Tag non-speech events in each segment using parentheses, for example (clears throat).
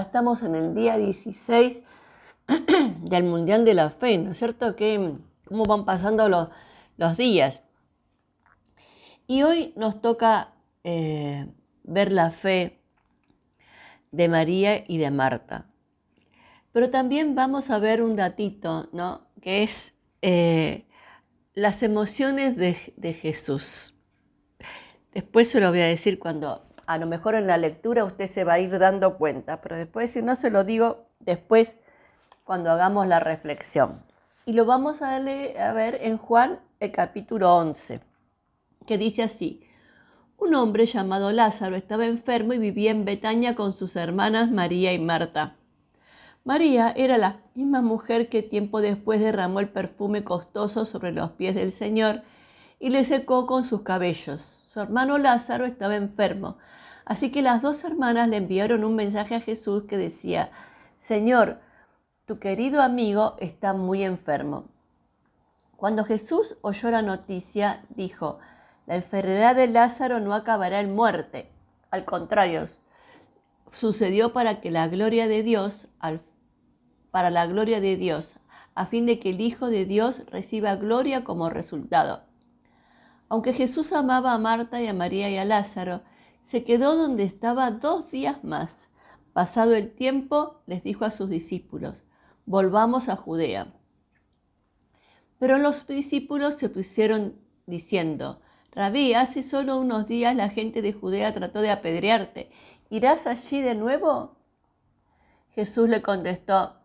estamos en el día 16 (clears throat) del Mundial de la Fe, ¿no es cierto? Que, ¿Cómo van pasando los, días? Y hoy nos toca eh, ver la fe de María y de Marta. Pero también vamos a ver un datito, ¿no? Que es eh, las emociones de, Jesús. Después se lo voy a decir cuando, a lo mejor en la lectura usted se va a ir dando cuenta, pero después si no se lo digo después cuando hagamos la reflexión. Y lo vamos a, ver en Juan el capítulo 11, que dice así, un hombre llamado Lázaro estaba enfermo y vivía en Betania con sus hermanas María y Marta. María era la misma mujer que tiempo después derramó el perfume costoso sobre los pies del Señor y le secó con sus cabellos. Su hermano Lázaro estaba enfermo, así que las dos hermanas le enviaron un mensaje a Jesús que decía, Señor, tu querido amigo está muy enfermo. Cuando Jesús oyó la noticia, dijo, la enfermedad de Lázaro no acabará en muerte. Al contrario, sucedió para que la gloria de Dios, para la gloria de Dios, a fin de que el Hijo de Dios reciba gloria como resultado. Aunque Jesús amaba a Marta y a María y a Lázaro, se quedó donde estaba dos días más. Pasado el tiempo, les dijo a sus discípulos, volvamos a Judea. Pero los discípulos se pusieron diciendo, Rabí, hace solo unos días la gente de Judea trató de apedrearte. ¿Irás allí de nuevo? Jesús le contestó,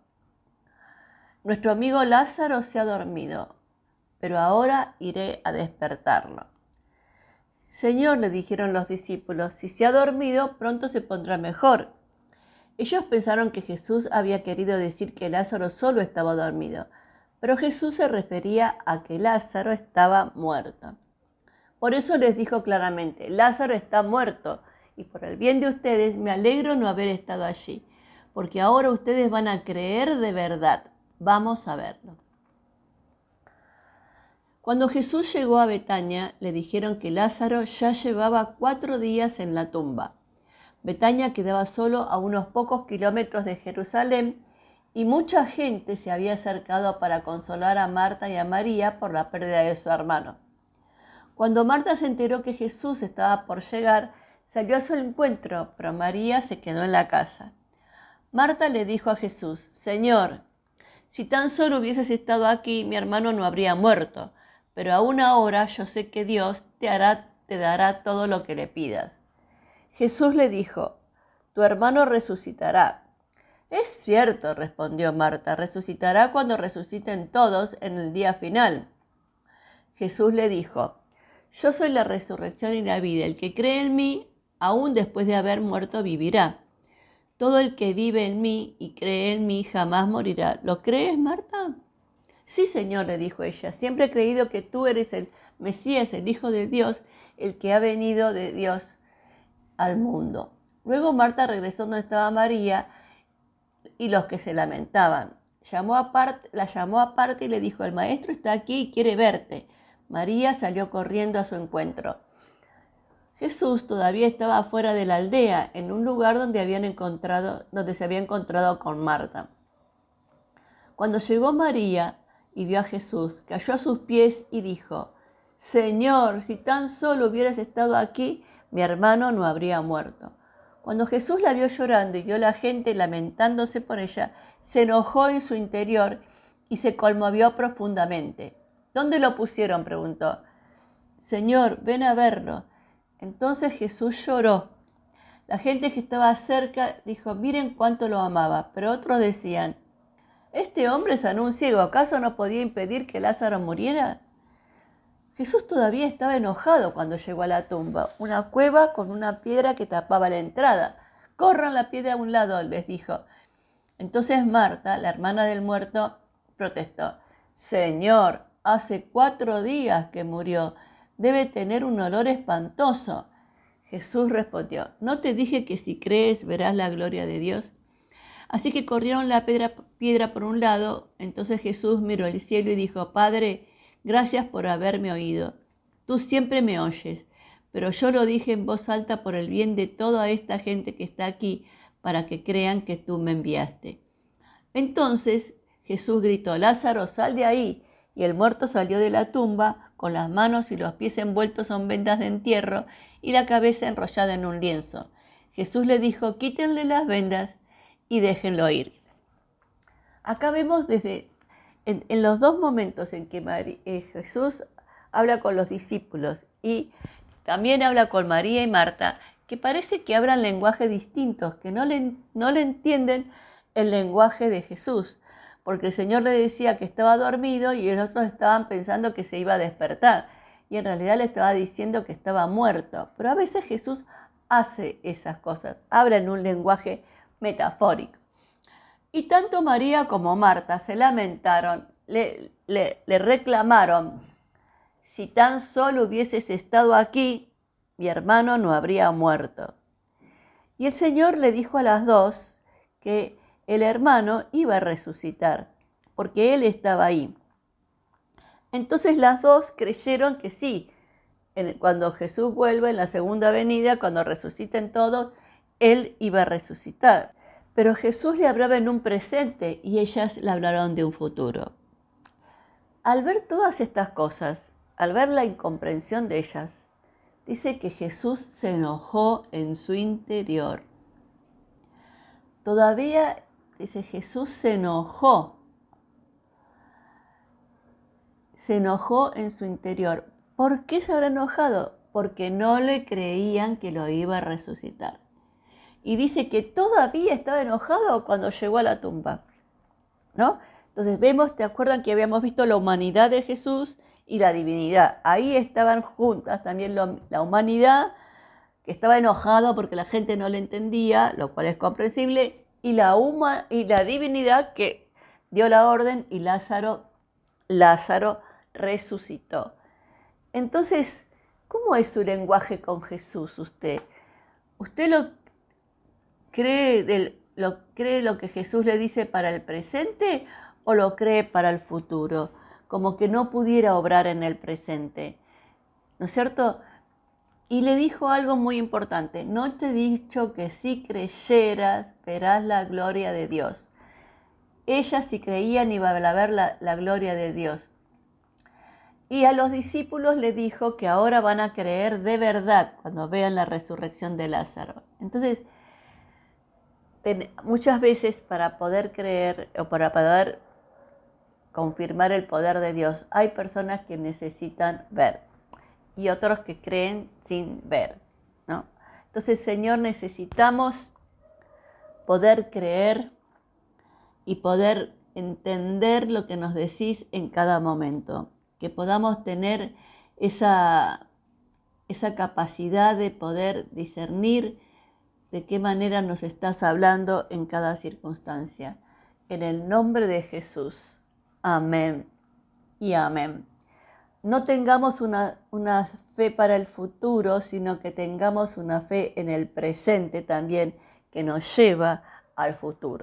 Nuestro amigo Lázaro se ha dormido, pero ahora iré a despertarlo. Señor, le dijeron los discípulos, si se ha dormido, pronto se pondrá mejor. Ellos pensaron que Jesús había querido decir que Lázaro solo estaba dormido, pero Jesús se refería a que Lázaro estaba muerto. Por eso les dijo claramente, Lázaro está muerto y por el bien de ustedes me alegro no haber estado allí, porque ahora ustedes van a creer de verdad. Vamos a verlo. Cuando Jesús llegó a Betania, le dijeron que Lázaro ya llevaba cuatro días en la tumba. Betania quedaba solo a unos pocos kilómetros de Jerusalén y mucha gente se había acercado para consolar a Marta y a María por la pérdida de su hermano. Cuando Marta se enteró que Jesús estaba por llegar, salió a su encuentro, pero María se quedó en la casa. Marta le dijo a Jesús, Señor, si tan solo hubieses estado aquí, mi hermano no habría muerto, pero aún ahora yo sé que Dios te, hará, te dará todo lo que le pidas. Jesús le dijo, tu hermano resucitará. Es cierto, respondió Marta, resucitará cuando resuciten todos en el día final. Jesús le dijo, yo soy la resurrección y la vida. El que cree en mí, aún después de haber muerto, vivirá. Todo el que vive en mí y cree en mí jamás morirá. ¿Lo crees, Marta? Sí, Señor, le dijo ella. Siempre he creído que tú eres el Mesías, el Hijo de Dios, el que ha venido de Dios al mundo. Luego Marta regresó donde estaba María y los que se lamentaban. Llamó aparte, la llamó aparte y le dijo, el maestro está aquí y quiere verte. María salió corriendo a su encuentro. Jesús todavía estaba fuera de la aldea, en un lugar donde, habían encontrado, donde se había encontrado con Marta. Cuando llegó María y vio a Jesús, cayó a sus pies y dijo, Señor, si tan solo hubieras estado aquí, mi hermano no habría muerto. Cuando Jesús la vio llorando y vio a la gente lamentándose por ella, se enojó en su interior y se conmovió profundamente. ¿Dónde lo pusieron? preguntó. Señor, ven a verlo. Entonces Jesús lloró. La gente que estaba cerca dijo, miren cuánto lo amaba, pero otros decían, ¿este hombre sanó un ciego, ¿acaso no podía impedir que Lázaro muriera? Jesús todavía estaba enojado cuando llegó a la tumba, una cueva con una piedra que tapaba la entrada. Corran la piedra a un lado, les dijo. Entonces Marta, la hermana del muerto, protestó, Señor, Hace cuatro días que murió. Debe tener un olor espantoso. Jesús respondió, ¿no te dije que si crees verás la gloria de Dios? Así que corrieron la piedra, por un lado. Entonces Jesús miró al cielo y dijo, Padre, gracias por haberme oído. Tú siempre me oyes, pero yo lo dije en voz alta por el bien de toda esta gente que está aquí, para que crean que tú me enviaste. Entonces Jesús gritó, Lázaro, sal de ahí. Y el muerto salió de la tumba con las manos y los pies envueltos en vendas de entierro y la cabeza enrollada en un lienzo. Jesús le dijo, quítenle las vendas y déjenlo ir. Acá vemos desde en, los dos momentos en que eh, Jesús habla con los discípulos y también habla con María y Marta, que parece que hablan lenguajes distintos, que no le, no le entienden el lenguaje de Jesús, porque el Señor le decía que estaba dormido y los otros estaban pensando que se iba a despertar, y en realidad le estaba diciendo que estaba muerto. Pero a veces Jesús hace esas cosas, habla en un lenguaje metafórico. Y tanto María como Marta se lamentaron, le, reclamaron, si tan solo hubieses estado aquí, mi hermano no habría muerto. Y el Señor le dijo a las dos que el hermano iba a resucitar, porque él estaba ahí. Entonces las dos creyeron que sí, cuando Jesús vuelve en la segunda venida, cuando resuciten todos, él iba a resucitar. Pero Jesús le hablaba en un presente y ellas le hablaron de un futuro. Al ver todas estas cosas, al ver la incomprensión de ellas, dice que Jesús se enojó en su interior. Todavía, dice Jesús, se enojó. Se enojó en su interior. ¿Por qué se habrá enojado? Porque no le creían que lo iba a resucitar y dice que todavía estaba enojado cuando llegó a la tumba. ¿No? Entonces vemos, ¿te acuerdan que habíamos visto la humanidad de Jesús y la divinidad? Ahí estaban juntas también la humanidad, que estaba enojado porque la gente no le entendía, lo cual es comprensible, y la, y la divinidad que dio la orden y Lázaro, Lázaro resucitó. Entonces, ¿cómo es su lenguaje con Jesús usted? ¿Usted lo ¿Cree, lo, ¿Cree lo que Jesús le dice para el presente o lo cree para el futuro? Como que no pudiera obrar en el presente. ¿No es cierto? Y le dijo algo muy importante, no te he dicho que si creyeras verás la gloria de Dios. Ella si creían iba a ver la, la gloria de Dios. Y a los discípulos le dijo que ahora van a creer de verdad cuando vean la resurrección de Lázaro. Entonces, muchas veces para poder creer o para poder confirmar el poder de Dios, hay personas que necesitan ver y otros que creen sin ver, ¿no? Entonces, Señor, necesitamos poder creer y poder entender lo que nos decís en cada momento, que podamos tener esa, esa capacidad de poder discernir de qué manera nos estás hablando en cada circunstancia. En el nombre de Jesús. Amén y amén. No tengamos una, una, fe para el futuro, sino que tengamos una fe en el presente también que nos lleva al futuro.